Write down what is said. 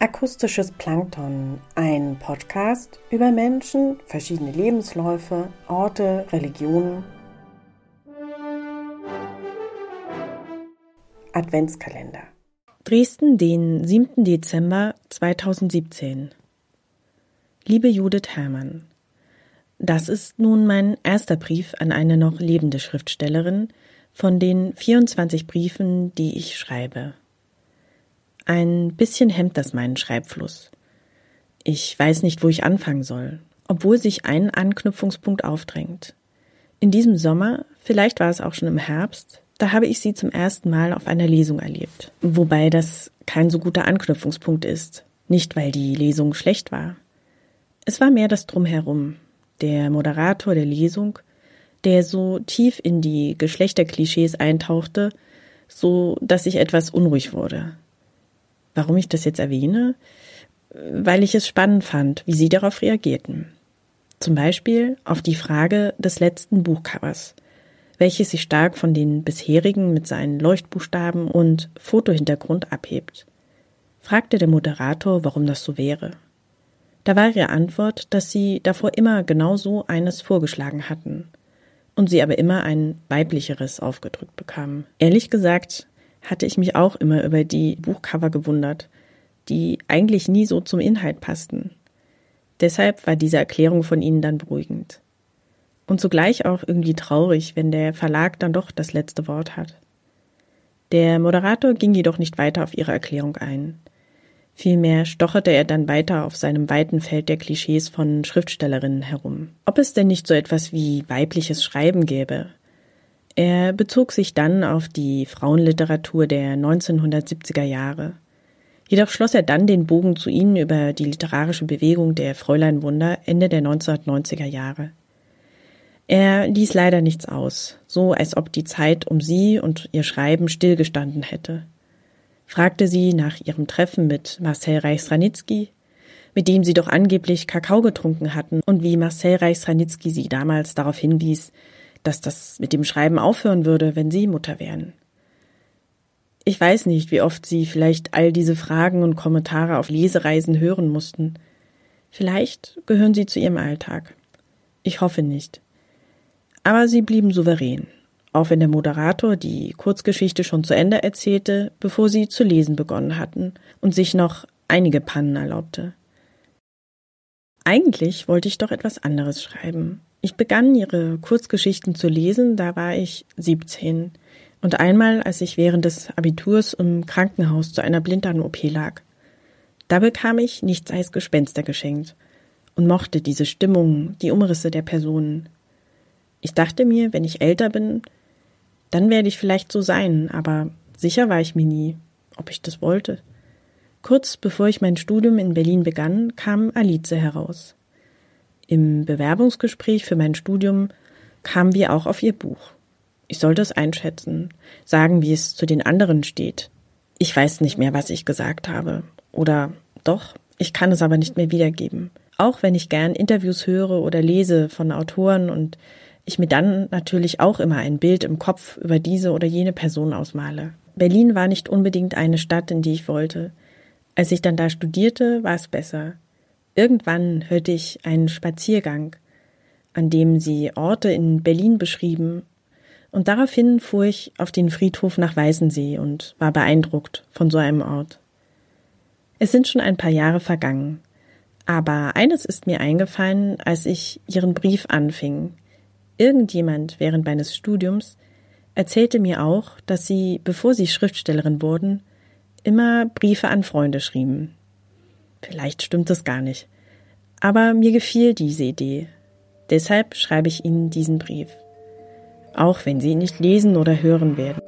Akustisches Plankton, ein Podcast über Menschen, verschiedene Lebensläufe, Orte, Religionen. Adventskalender. Dresden, den 7. Dezember 2017. Liebe Judith Herrmann, das ist nun mein erster Brief an eine noch lebende Schriftstellerin von den 24 Briefen, die ich schreibe. Ein bisschen hemmt das meinen Schreibfluss. Ich weiß nicht, wo ich anfangen soll, obwohl sich ein Anknüpfungspunkt aufdrängt. In diesem Sommer, vielleicht war es auch schon im Herbst, da habe ich sie zum ersten Mal auf einer Lesung erlebt. Wobei das kein so guter Anknüpfungspunkt ist. Nicht, weil die Lesung schlecht war. Es war mehr das Drumherum. Der Moderator der Lesung, der so tief in die Geschlechterklischees eintauchte, so dass ich etwas unruhig wurde. Warum ich das jetzt erwähne? Weil ich es spannend fand, wie Sie darauf reagierten. Zum Beispiel auf die Frage des letzten Buchcovers, welches sich stark von den bisherigen mit seinen Leuchtbuchstaben und Fotohintergrund abhebt. Fragte der Moderator, warum das so wäre. Da war ihre Antwort, dass sie davor immer genau so eines vorgeschlagen hatten und sie aber immer ein weiblicheres aufgedrückt bekamen. Ehrlich gesagt hatte ich mich auch immer über die Buchcover gewundert, die eigentlich nie so zum Inhalt passten. Deshalb war diese Erklärung von Ihnen dann beruhigend. Und zugleich auch irgendwie traurig, wenn der Verlag dann doch das letzte Wort hat. Der Moderator ging jedoch nicht weiter auf ihre Erklärung ein. Vielmehr stocherte er dann weiter auf seinem weiten Feld der Klischees von Schriftstellerinnen herum. Ob es denn nicht so etwas wie weibliches Schreiben gäbe, er bezog sich dann auf die Frauenliteratur der 1970er Jahre. Jedoch schloss er dann den Bogen zu ihnen über die literarische Bewegung der Fräulein Wunder Ende der 1990er Jahre. Er ließ leider nichts aus, so als ob die Zeit um sie und ihr Schreiben stillgestanden hätte. Fragte sie nach ihrem Treffen mit Marcel Reich-Stranitzky, mit dem sie doch angeblich Kakao getrunken hatten und wie Marcel Reich-Stranitzky sie damals darauf hinwies, dass das mit dem Schreiben aufhören würde, wenn Sie Mutter wären. Ich weiß nicht, wie oft Sie vielleicht all diese Fragen und Kommentare auf Lesereisen hören mussten. Vielleicht gehören sie zu Ihrem Alltag. Ich hoffe nicht. Aber Sie blieben souverän, auch wenn der Moderator die Kurzgeschichte schon zu Ende erzählte, bevor Sie zu lesen begonnen hatten und sich noch einige Pannen erlaubte. Eigentlich wollte ich doch etwas anderes schreiben, ich begann ihre Kurzgeschichten zu lesen, da war ich 17. Und einmal, als ich während des Abiturs im Krankenhaus zu einer Blinddarm-OP lag. Da bekam ich nichts als Gespenster geschenkt und mochte diese Stimmung, die Umrisse der Personen. Ich dachte mir, wenn ich älter bin, dann werde ich vielleicht so sein, aber sicher war ich mir nie, ob ich das wollte. Kurz bevor ich mein Studium in Berlin begann, kam Alice heraus. Im Bewerbungsgespräch für mein Studium kamen wir auch auf ihr Buch. Ich sollte es einschätzen, sagen, wie es zu den anderen steht. Ich weiß nicht mehr, was ich gesagt habe. Oder doch, ich kann es aber nicht mehr wiedergeben. Auch wenn ich gern Interviews höre oder lese von Autoren und ich mir dann natürlich auch immer ein Bild im Kopf über diese oder jene Person ausmale. Berlin war nicht unbedingt eine Stadt, in die ich wollte. Als ich dann da studierte, war es besser. Irgendwann hörte ich einen Spaziergang, an dem sie Orte in Berlin beschrieben, und daraufhin fuhr ich auf den Friedhof nach Weißensee und war beeindruckt von so einem Ort. Es sind schon ein paar Jahre vergangen, aber eines ist mir eingefallen, als ich ihren Brief anfing. Irgendjemand während meines Studiums erzählte mir auch, dass sie, bevor sie Schriftstellerin wurden, immer Briefe an Freunde schrieben. Vielleicht stimmt es gar nicht. Aber mir gefiel diese Idee. Deshalb schreibe ich Ihnen diesen Brief. Auch wenn Sie ihn nicht lesen oder hören werden.